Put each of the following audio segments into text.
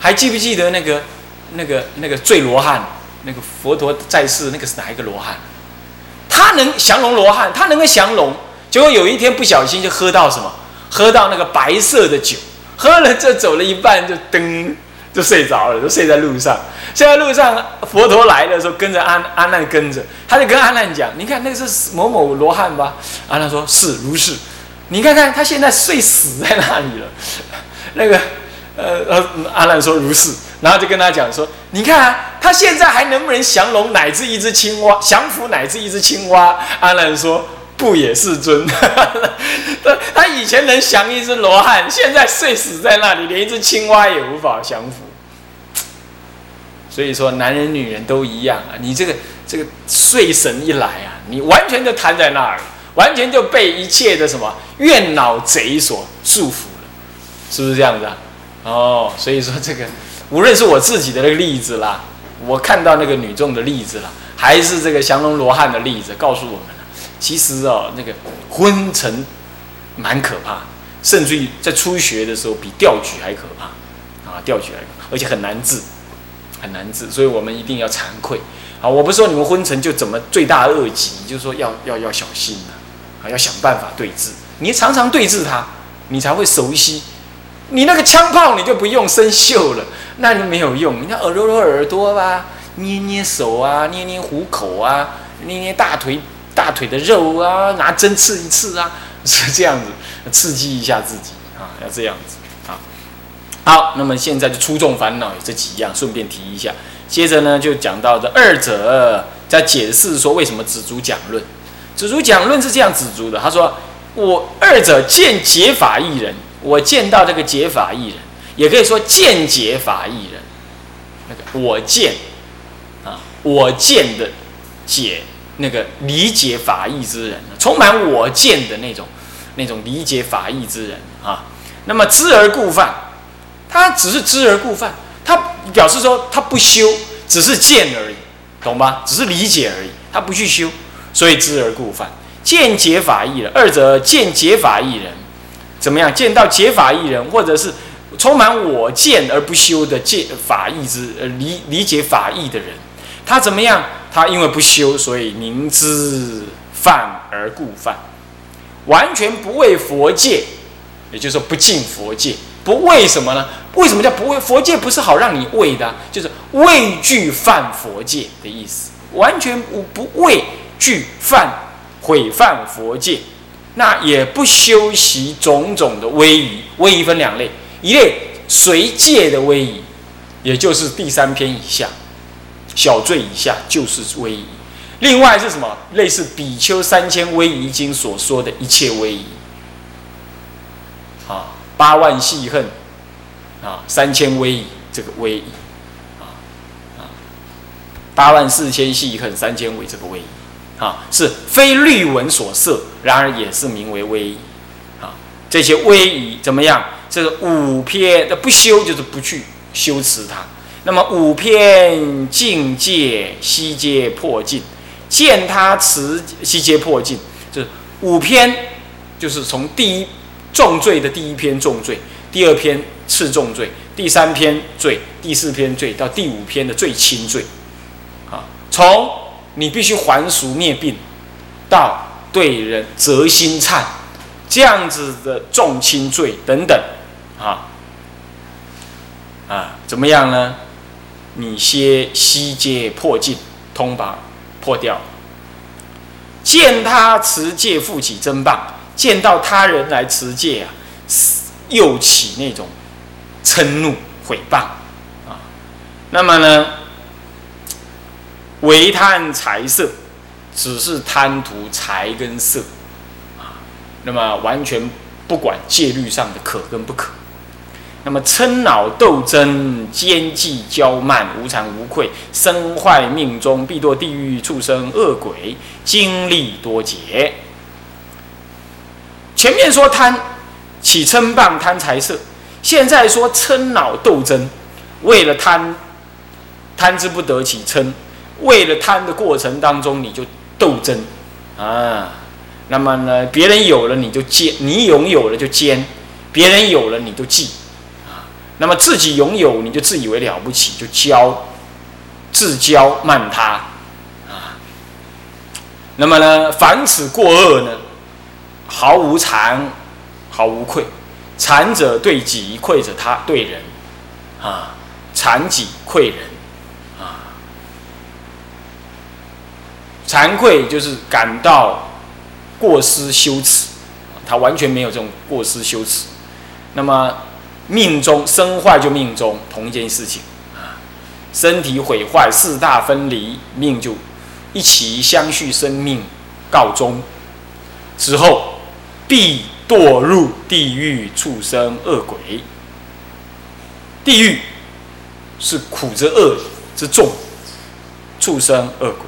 还记不记得那个那个那个醉罗汉，那个佛陀在世那个是哪一个罗汉？他能降龙罗汉，他能够降龙，结果有一天不小心就喝到什么？喝到那个白色的酒，喝了就走了一半就噔就睡着了，就睡在路上。睡在路上，佛陀来的时候跟着阿阿难跟着，他就跟阿难讲：“你看那个是某某罗汉吧？”阿难说：“是如是。”你看看他现在睡死在那里了。那个呃呃，阿难说如是，然后就跟他讲说：“你看啊，他现在还能不能降龙乃至一只青蛙，降服乃至一只青蛙？”阿难说。不也是尊？他 他以前能降一只罗汉，现在睡死在那里，连一只青蛙也无法降服。所以说，男人女人都一样啊！你这个这个睡神一来啊，你完全就瘫在那儿，完全就被一切的什么怨恼贼所束缚了，是不是这样子啊？哦，所以说这个无论是我自己的那个例子啦，我看到那个女众的例子啦，还是这个降龙罗汉的例子，告诉我们。其实哦，那个昏沉蛮可怕，甚至于在初学的时候比吊举还可怕啊！吊举还可怕，而且很难治，很难治，所以我们一定要惭愧啊！我不说你们昏沉就怎么罪大恶极，就是说要要要小心呐，啊，要想办法对治。你常常对治它，你才会熟悉。你那个枪炮你就不用生锈了，那就没有用。你看耳朵揉耳朵吧，捏捏手啊，捏捏虎口啊，捏捏大腿。大腿的肉啊，拿针刺一刺啊，是这样子，刺激一下自己啊，要这样子啊。好，那么现在就出众烦恼有这几样，顺便提一下。接着呢，就讲到这二者在解释说为什么子足讲论。子足讲论是这样子足的，他说我二者见解法一人，我见到这个解法艺人，也可以说见解法艺人。那个我见啊，我见的解。那个理解法义之人，充满我见的那种，那种理解法义之人啊。那么知而故犯，他只是知而故犯，他表示说他不修，只是见而已，懂吗？只是理解而已，他不去修，所以知而故犯。见解法义人，二者见解法义人，怎么样？见到解法义人，或者是充满我见而不修的见法义之理理解法义的人，他怎么样？他因为不修，所以明知犯而故犯，完全不为佛界，也就是说不敬佛界，不为什么呢？为什么叫不为佛界？不是好让你畏的，就是畏惧犯佛界的意思，完全不不畏惧犯毁犯佛界，那也不修习种种的威仪。威仪分两类，一类随戒的威仪，也就是第三篇以下。小罪以下就是威仪，另外是什么？类似比丘三千威仪经所说的一切威仪，啊，八万细恨，啊，三千威仪这个威仪，啊啊，八万四千细恨，三千威这个威仪，啊，是非律文所设，然而也是名为威仪，啊，这些威仪怎么样？这个五篇的不修就是不去修持它。那么五篇境界悉皆破尽，见他持悉皆破尽，就是五篇，就是从第一重罪的第一篇重罪，第二篇次重罪，第三篇罪，第四篇罪到第五篇的最轻罪，啊，从你必须还俗灭病，到对人折心忏，这样子的重轻罪等等，啊，啊，怎么样呢？你些悉皆破尽，通把破掉。见他持戒复起真棒，见到他人来持戒啊，又起那种嗔怒毁谤啊。那么呢，唯贪财色，只是贪图财跟色啊。那么完全不管戒律上的可跟不可。那么嗔恼斗争奸计骄慢无惭无愧身坏命中必堕地狱畜生恶鬼经历多劫。前面说贪起嗔棒贪财色，现在说嗔恼斗争，为了贪贪之不得起嗔，为了贪的过程当中你就斗争啊。那么呢，别人有了你就奸，你拥有了就奸，别人有了你就记啊。那么自己拥有，你就自以为了不起，就骄，自骄慢他啊。那么呢，凡此过恶呢，毫无惭，毫无愧。惭者对己，愧者他对人啊。惭己愧人啊。惭愧就是感到过失羞耻，他完全没有这种过失羞耻。那么命中生坏就命中同一件事情啊，身体毁坏四大分离，命就一起相续生命告终之后，必堕入地狱、畜生、恶鬼。地狱是苦之恶之重，畜生、恶鬼。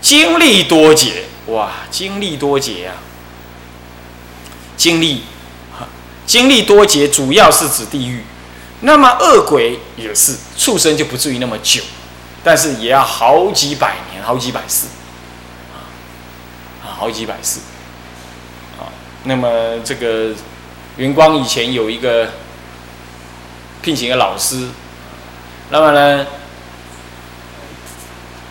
经历多劫，哇，经历多劫啊！经历，经历多劫，主要是指地狱。那么恶鬼也是，畜生就不至于那么久，但是也要好几百年，好几百世，啊，好几百世，啊。那么这个云光以前有一个聘请的老师，那么呢，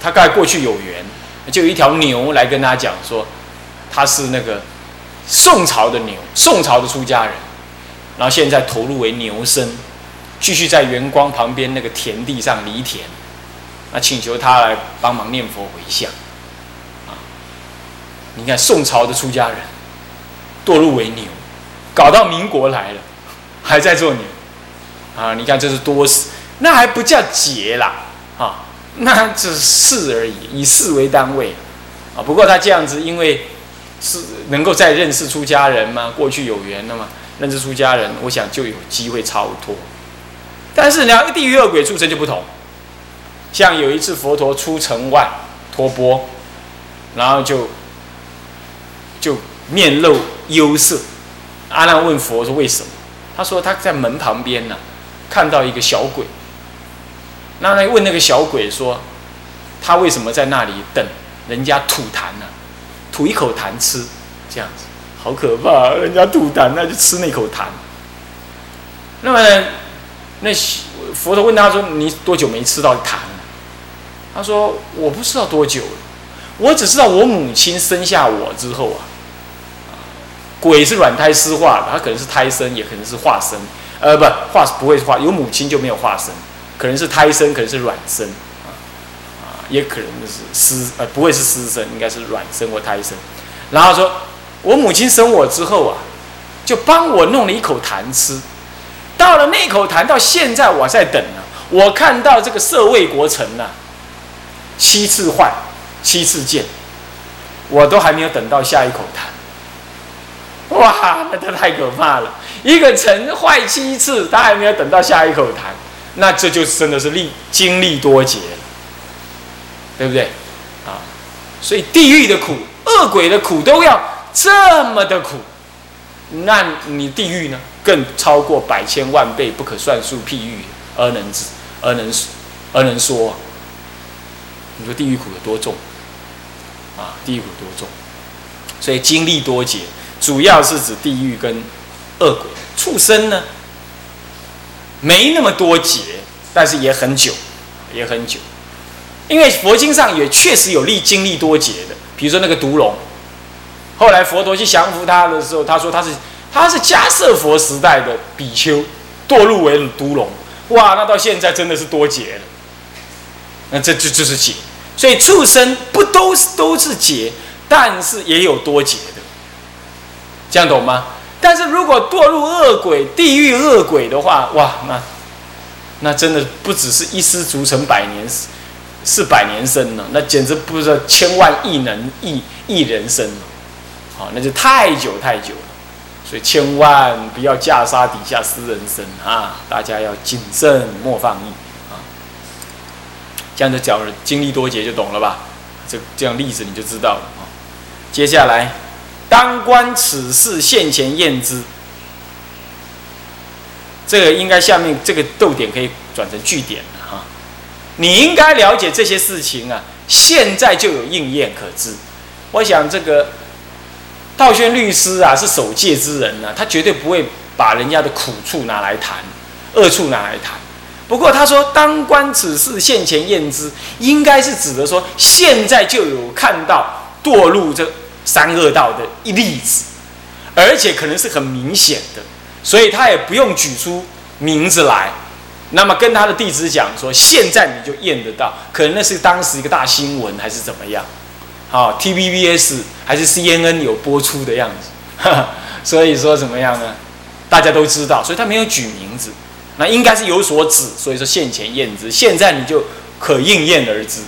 他盖过去有缘。就有一条牛来跟他讲说，他是那个宋朝的牛，宋朝的出家人，然后现在投入为牛身，继续在圆光旁边那个田地上犁田，那请求他来帮忙念佛回向，啊，你看宋朝的出家人堕入为牛，搞到民国来了，还在做牛，啊，你看这是多事，那还不叫劫啦，那只是而已，以事为单位，啊。不过他这样子，因为是能够再认识出家人嘛，过去有缘的嘛，认识出家人，我想就有机会超脱。但是两个地狱恶鬼畜生就不同，像有一次佛陀出城外托钵，然后就就面露忧色。阿难问佛说为什么？他说他在门旁边呢，看到一个小鬼。那他问那个小鬼说：“他为什么在那里等人家吐痰呢？吐一口痰吃，这样子好可怕！人家吐痰，那就吃那口痰。那么呢，那佛陀问他说：‘你多久没吃到痰？’他说：‘我不知道多久了，我只知道我母亲生下我之后啊，鬼是软胎湿化，他可能是胎生，也可能是化生。呃，不化不会化，有母亲就没有化生。’可能是胎生，可能是卵生，啊啊，也可能是私呃，不会是私生，应该是卵生或胎生。然后说，我母亲生我之后啊，就帮我弄了一口痰吃。到了那口痰，到现在我在等呢。我看到这个社卫国城呢，七次坏，七次见，我都还没有等到下一口痰。哇，那他太可怕了！一个城坏七次，他还没有等到下一口痰。那这就真的是历经历多劫了，对不对？啊，所以地狱的苦、恶鬼的苦都要这么的苦，那你地狱呢，更超过百千万倍不可算数譬喻而能知而能而能说。你说地狱苦有多重？啊，地狱苦多重？所以经历多劫，主要是指地狱跟恶鬼、畜生呢。没那么多劫，但是也很久，也很久。因为佛经上也确实有历经历多劫的，比如说那个毒龙，后来佛陀去降服他的时候，他说他是他是迦舍佛时代的比丘，堕入为毒龙，哇，那到现在真的是多劫了。那这就就是劫，所以畜生不都是都是劫，但是也有多劫的，这样懂吗？但是如果堕入恶鬼、地狱恶鬼的话，哇，那那真的不只是一失足成百年，是百年生了，那简直不是千万亿能亿亿人生了，好，那就太久太久了。所以千万不要架杀底下私人生啊！大家要谨慎，莫放逸啊！这样子讲，经历多劫就懂了吧？这这样例子你就知道了啊。接下来。当观此事现前验之，这个应该下面这个逗点可以转成句点了哈。你应该了解这些事情啊，现在就有应验可知。我想这个道宣律师啊是守戒之人呢，他绝对不会把人家的苦处拿来谈，恶处拿来谈。不过他说，当观此事现前验之，应该是指的说，现在就有看到堕入这三恶道的一例子，而且可能是很明显的，所以他也不用举出名字来。那么跟他的弟子讲说，现在你就验得到，可能那是当时一个大新闻还是怎么样？好，TVBS 还是 CNN 有播出的样子，所以说怎么样呢？大家都知道，所以他没有举名字，那应该是有所指，所以说现前验之，现在你就可应验而知。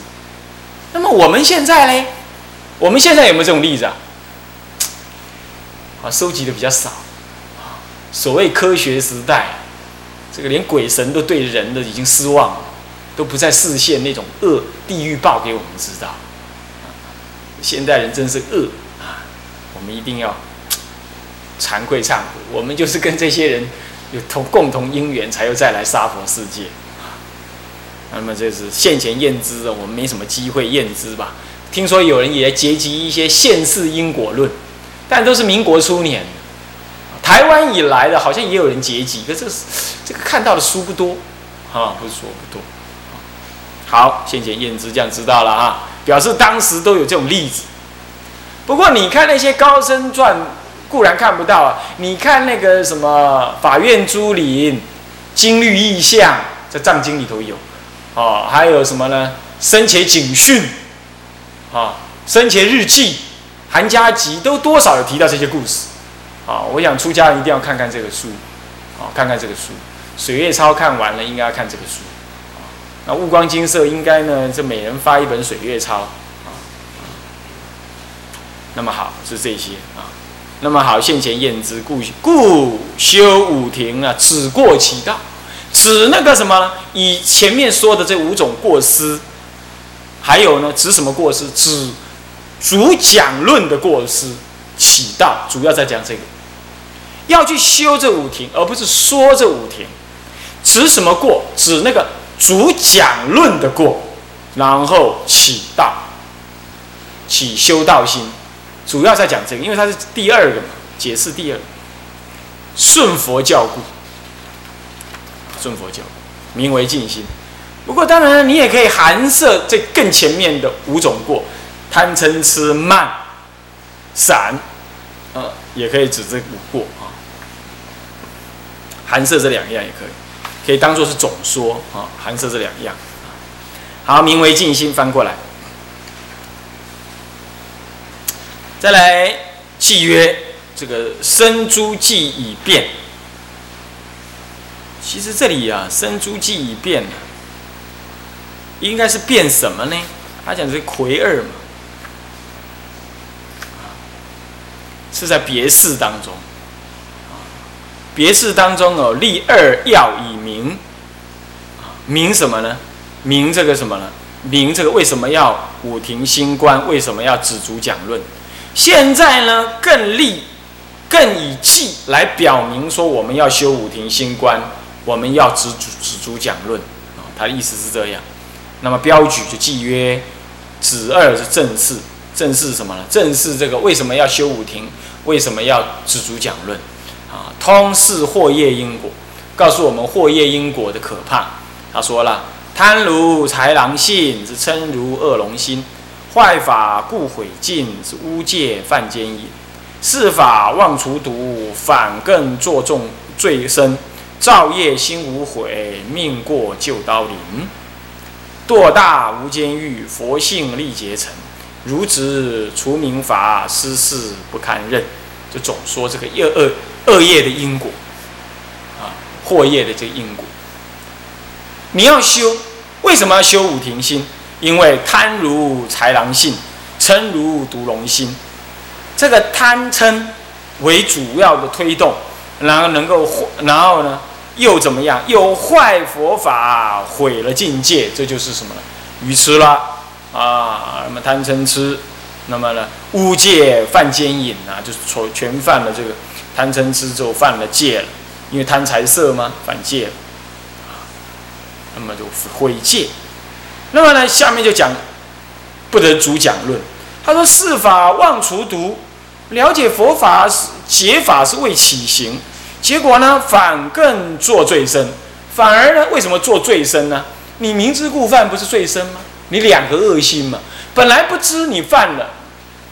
那么我们现在呢？我们现在有没有这种例子啊？啊，收集的比较少。所谓科学时代。这个连鬼神都对人的已经失望了，都不再视现那种恶地狱报给我们知道。现代人真是恶啊！我们一定要惭愧忏悔，我们就是跟这些人有同共同因缘，才又再来杀佛世界。那么这是现前验知的，我们没什么机会验知吧？听说有人也结集一些现世因果论，但都是民国初年。台湾以来的，好像也有人结集，可是这个看到的书不多，啊，不是说不多。好，先前验之这样知道了啊，表示当时都有这种例子。不过你看那些高僧传，固然看不到啊。你看那个什么法院珠林、金律意象，在藏经里头有，哦，还有什么呢？生前警讯，啊，生前日记、韩家集，都多少有提到这些故事。啊，我想出家人一定要看看这个书，啊，看看这个书，《水月抄》看完了，应该要看这个书。啊，那悟光金色应该呢，这每人发一本《水月抄》。啊，那么好是这些啊，那么好现前验之，故故修五庭啊，只过其道，指那个什么？以前面说的这五种过失，还有呢，指什么过失？指主讲论的过失，起道，主要在讲这个。要去修这五庭，而不是说这五庭，指什么过？指那个主讲论的过，然后起道，起修道心，主要在讲这个，因为它是第二个嘛，解释第二，顺佛教故，顺佛教，名为静心。不过当然，你也可以含摄这更前面的五种过，贪嗔痴慢散，呃，也可以指这五过啊。含摄这两样也可以，可以当做是总说啊。含摄这两样，好，名为静心，翻过来。再来契约，这个生诸计已变。其实这里啊，生诸计已变应该是变什么呢？他讲是魁二嘛，是在别事当中。别事当中哦，立二要以明，明什么呢？明这个什么呢？明这个为什么要五庭新观？为什么要止足讲论？现在呢，更立，更以记来表明说，我们要修五庭新观，我们要止足止足讲论啊。他的意思是这样。那么标举就记曰：子二是正事，正事什么呢？正事这个为什么要修五庭？为什么要止足讲论？啊，通是祸业因果，告诉我们祸业因果的可怕。他说了：贪如豺狼性，是嗔如恶龙心；坏法故毁尽，是污戒犯奸淫；是法妄除毒，反更作重罪深；造业心无悔，命过就刀临；堕大无间狱，佛性力竭成；如执除名法，失事不堪任。就总说这个恶恶恶业的因果，啊，祸业的这个因果，你要修，为什么要修五庭心？因为贪如豺狼性，嗔如毒龙心，这个贪嗔为主要的推动，然后能够，然后呢，又怎么样？又坏佛法，毁了境界，这就是什么呢？愚痴了啊！那么贪嗔痴。那么呢，污戒犯奸淫啊，就是全全犯了这个贪嗔痴之后犯了戒了，因为贪财色嘛，犯戒啊。那么就毁戒。那么呢，下面就讲不得主讲论。他说：四法妄除毒，了解佛法是解法是为起行，结果呢反更作罪深。反而呢，为什么做最深呢？你明知故犯不是罪深吗？你两个恶心嘛，本来不知你犯了，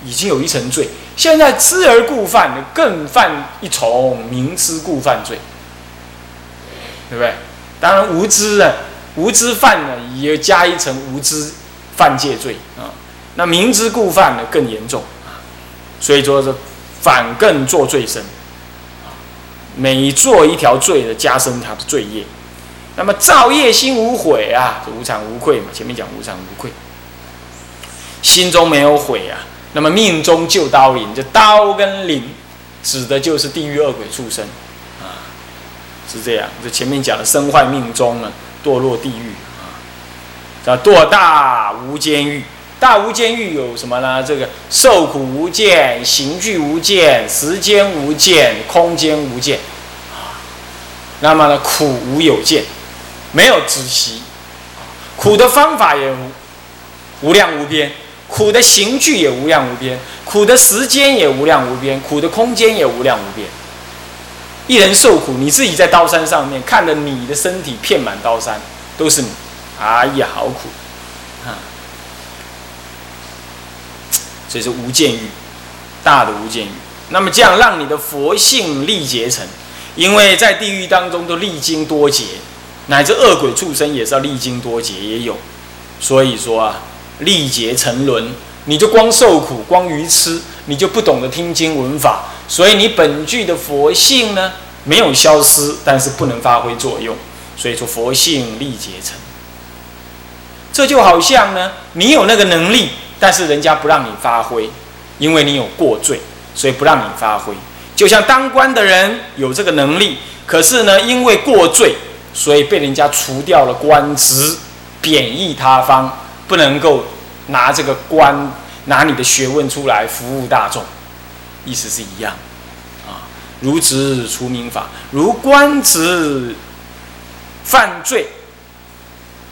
已经有一层罪，现在知而故犯，更犯一重明知故犯罪，对不对？当然无知啊，无知犯呢，也加一层无知犯戒罪啊。那明知故犯呢，更严重啊。所以说是反更做罪深啊，每做一条罪的加深他的罪业。那么造业心无悔啊，无惭无愧嘛。前面讲无惭无愧，心中没有悔啊。那么命中就刀灵，这刀跟灵指的就是地狱恶鬼畜生啊，是这样。这前面讲的身坏命中啊，堕落地狱啊，叫堕大无间狱。大无间狱有什么呢？这个受苦无间，刑具无间，时间无间，空间无间。那么呢，苦无有间。没有止息，苦的方法也无量无边，苦的刑具也无量无边，苦的时间也无量无边，苦的空间也无量无边。一人受苦，你自己在刀山上面看着你的身体片满刀山，都是你，哎呀，好苦所以是无间狱，大的无间狱。那么这样让你的佛性历劫成，因为在地狱当中都历经多劫。乃至恶鬼畜生也是要历经多劫，也有，所以说啊，历劫沉沦，你就光受苦，光愚痴，你就不懂得听经闻法，所以你本具的佛性呢没有消失，但是不能发挥作用，所以说佛性历劫成。这就好像呢，你有那个能力，但是人家不让你发挥，因为你有过罪，所以不让你发挥。就像当官的人有这个能力，可是呢，因为过罪。所以被人家除掉了官职，贬义他方，不能够拿这个官拿你的学问出来服务大众，意思是一样，啊，如职除名法，如官职犯罪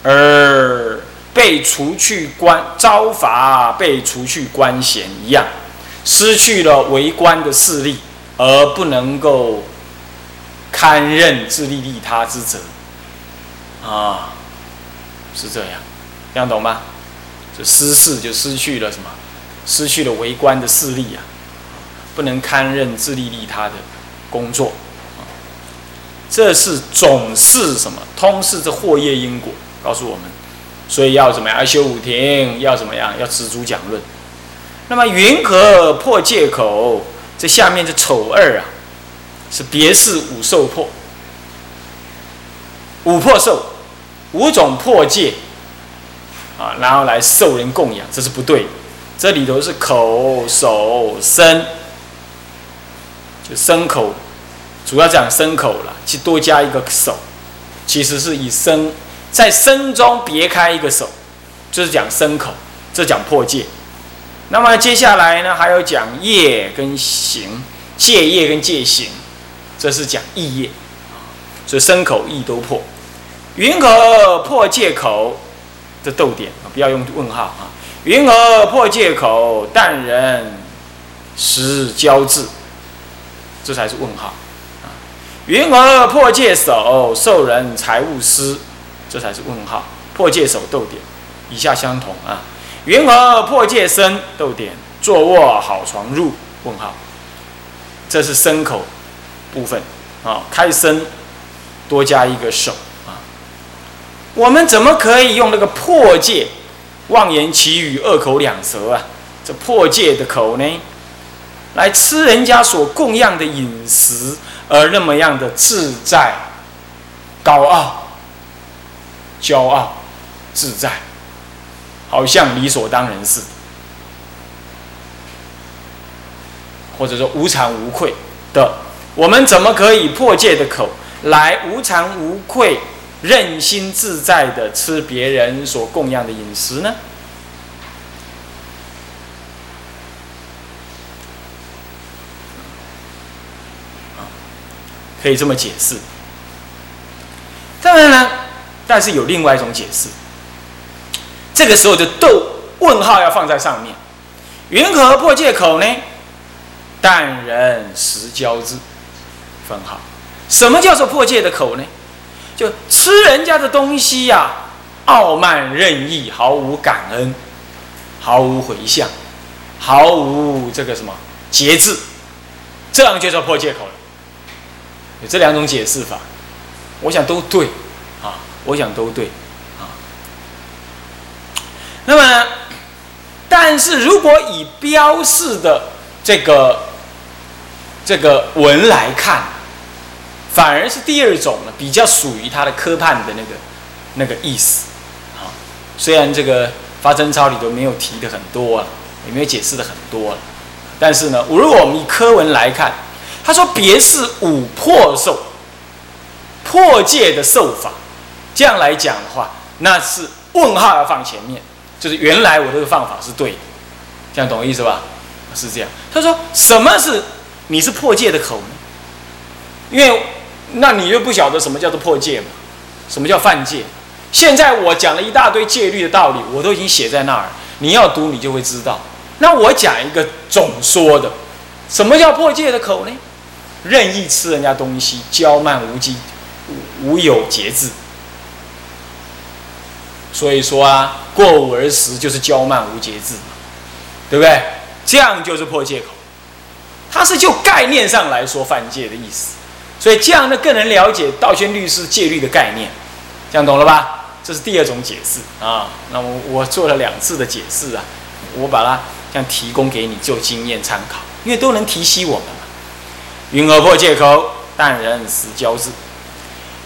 而被除去官招罚，被除去官衔一样，失去了为官的势力，而不能够堪任自利利他之责。啊，是这样，这样懂吗？这失势就失去了什么？失去了为官的势力啊，不能堪任自利利他的工作。这是总是什么？通是这祸业因果，告诉我们，所以要怎么样？要修五庭，要怎么样？要知足讲论。那么云何破戒口？这下面这丑二啊，是别是五受破，五破受。五种破戒啊，然后来受人供养，这是不对。这里头是口、手、身，就身口，主要讲身口了，去多加一个手，其实是以身在身中别开一个手，就是讲身口，这讲破戒。那么接下来呢，还有讲业跟行，戒业跟戒行，这是讲意业所以身口意都破。云何破借口？这逗点啊，不要用问号啊。云何破借口？但人时交至，这才是问号啊。云何破戒手？受人财物失，这才是问号。破戒手逗点，以下相同啊。云何破戒身？逗点，坐卧好床入？问号，这是身口部分啊。开身多加一个手啊。我们怎么可以用那个破戒、妄言其语、二口两舌啊？这破戒的口呢，来吃人家所供养的饮食，而那么样的自在、高傲、骄傲、自在，好像理所当然似的，或者说无惭无愧的，我们怎么可以破戒的口来无惭无愧？任心自在的吃别人所供养的饮食呢？可以这么解释。当然了，但是有另外一种解释。这个时候的逗问号要放在上面。云何破戒口呢？但人食交之。分号。什么叫做破戒的口呢？就吃人家的东西呀，傲慢任意，毫无感恩，毫无回向，毫无这个什么节制，这样就叫破戒口了。有这两种解释法，我想都对，我想都对啊。那么，但是如果以标示的这个这个文来看，反而是第二种呢，比较属于他的科判的那个那个意思啊。虽然这个发真钞里头没有提的很多啊，也没有解释的很多了，但是呢，如果我们以科文来看，他说别是五破受破戒的受法，这样来讲的话，那是问号要放前面，就是原来我这个方法是对的，这样懂我意思吧？是这样。他说什么是？你是破戒的口呢？因为那你又不晓得什么叫做破戒嘛？什么叫犯戒？现在我讲了一大堆戒律的道理，我都已经写在那儿，你要读你就会知道。那我讲一个总说的，什么叫破戒的口呢？任意吃人家东西，骄慢无忌，无有节制。所以说啊，过午而食就是骄慢无节制，对不对？这样就是破戒口。它是就概念上来说犯戒的意思，所以这样呢更能了解道宣律师戒律的概念，这样懂了吧？这是第二种解释啊。那我我做了两次的解释啊，我把它这样提供给你做经验参考，因为都能提醒我们嘛。云何破戒口？但人实交质。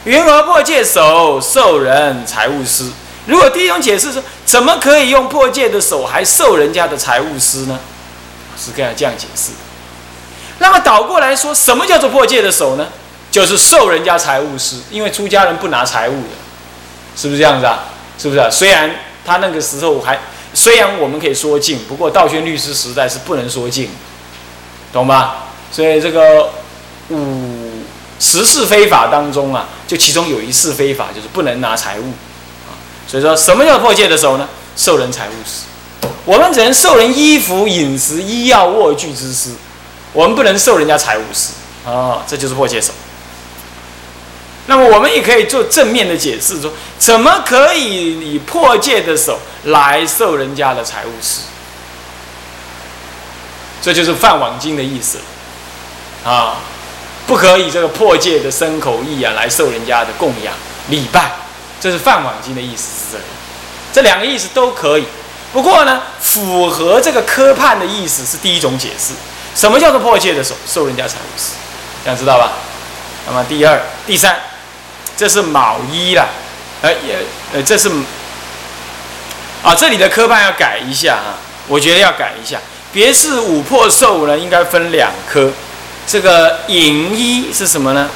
云何破戒手？受人财物失。如果第一种解释说，怎么可以用破戒的手还受人家的财物施呢？是这样这样解释。那么倒过来说，什么叫做破戒的手呢？就是受人家财物施，因为出家人不拿财物的，是不是这样子啊？是不是啊？虽然他那个时候还，虽然我们可以说尽，不过道宣律师时代是不能说尽，懂吗？所以这个五十事非法当中啊，就其中有一事非法，就是不能拿财物。所以说什么叫破戒的手呢？受人财物施，我们只能受人衣服、饮食、医药、卧具之施。我们不能受人家财物施啊，这就是破戒手。那么我们也可以做正面的解释，说怎么可以以破戒的手来受人家的财物施？这就是犯往经的意思啊，不可以这个破戒的身口意啊来受人家的供养礼拜，这是犯往经的意思是这里。这两个意思都可以，不过呢，符合这个科判的意思是第一种解释。什么叫做破戒的手受人家财物施？这样知道吧？那么第二、第三，这是卯一了，呃也呃这是啊这里的科判要改一下啊，我觉得要改一下。别是五破受呢，应该分两科。这个寅一是什么呢？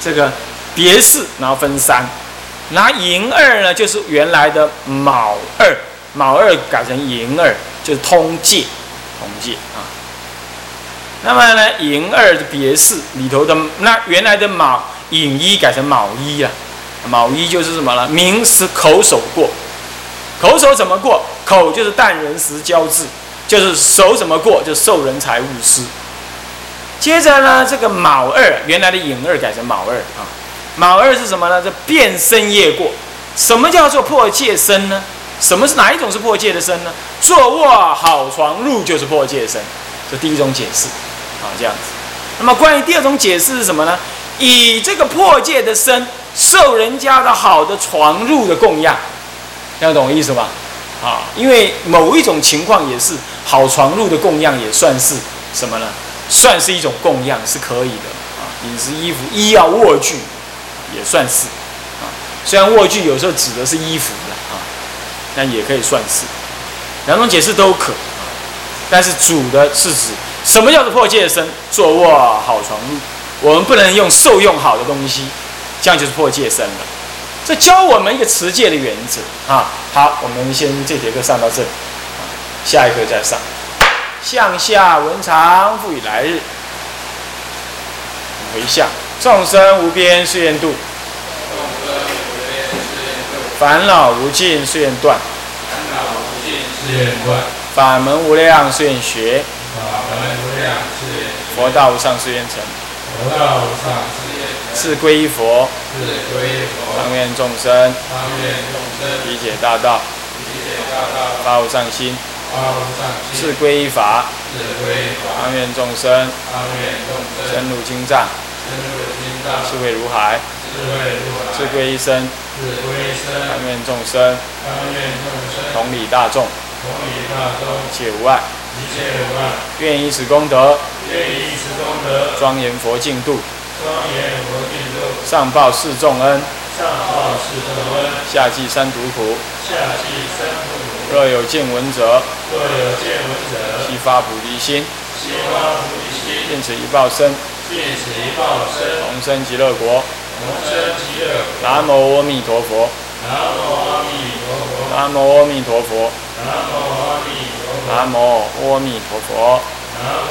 这个别四然后分三，拿寅二呢就是原来的卯二，卯二改成寅二就是通界，通界啊，那么呢，寅二的别四里头的那原来的卯寅一改成卯一啊，卯一就是什么呢？明是口手过，口手怎么过？口就是淡人时交至，就是手怎么过就受人财物施。接着呢，这个卯二原来的寅二改成卯二啊，卯二是什么呢？这变身业过，什么叫做破戒身呢？什么是哪一种是破戒的身呢？坐卧好床褥就是破戒身，这第一种解释，啊这样子。那么关于第二种解释是什么呢？以这个破戒的身受人家的好的床褥的供养，这样懂我意思吧？啊，因为某一种情况也是好床褥的供养也算是什么呢？算是一种供养是可以的啊。饮食、衣服、医药、卧具也算是啊。虽然卧具有时候指的是衣服的啊。但也可以算是，两种解释都可啊，但是主的是指什么叫做破戒身？坐卧好床褥，我们不能用受用好的东西，这样就是破戒身了。这教我们一个持戒的原则啊。好，我们先这节课上到这里，下一课再上。向下文长复以来日，回向众生无边誓愿度。烦恼无尽，誓愿断；法门无量，誓愿学；佛道无上，誓愿成；。是皈依佛，是归佛，当愿众生理解大道，发无上心；是皈依法，是归法，当愿众生深入经藏，智慧如海；智慧如海，是皈依身，是归身，当愿众生当愿众生同理大众，一切无碍。一切无碍，愿以此功德，庄严佛净土，庄严佛净土，上报四重恩，上报四重恩。若有见闻者，若有见闻者，悉发菩提心，悉发菩提心，愿此一报身，尽此一报身，同生极乐国。同生极乐国。南无阿弥陀佛，南无阿弥陀佛，南无阿弥陀佛，南无阿弥陀佛，南无阿弥陀佛。南无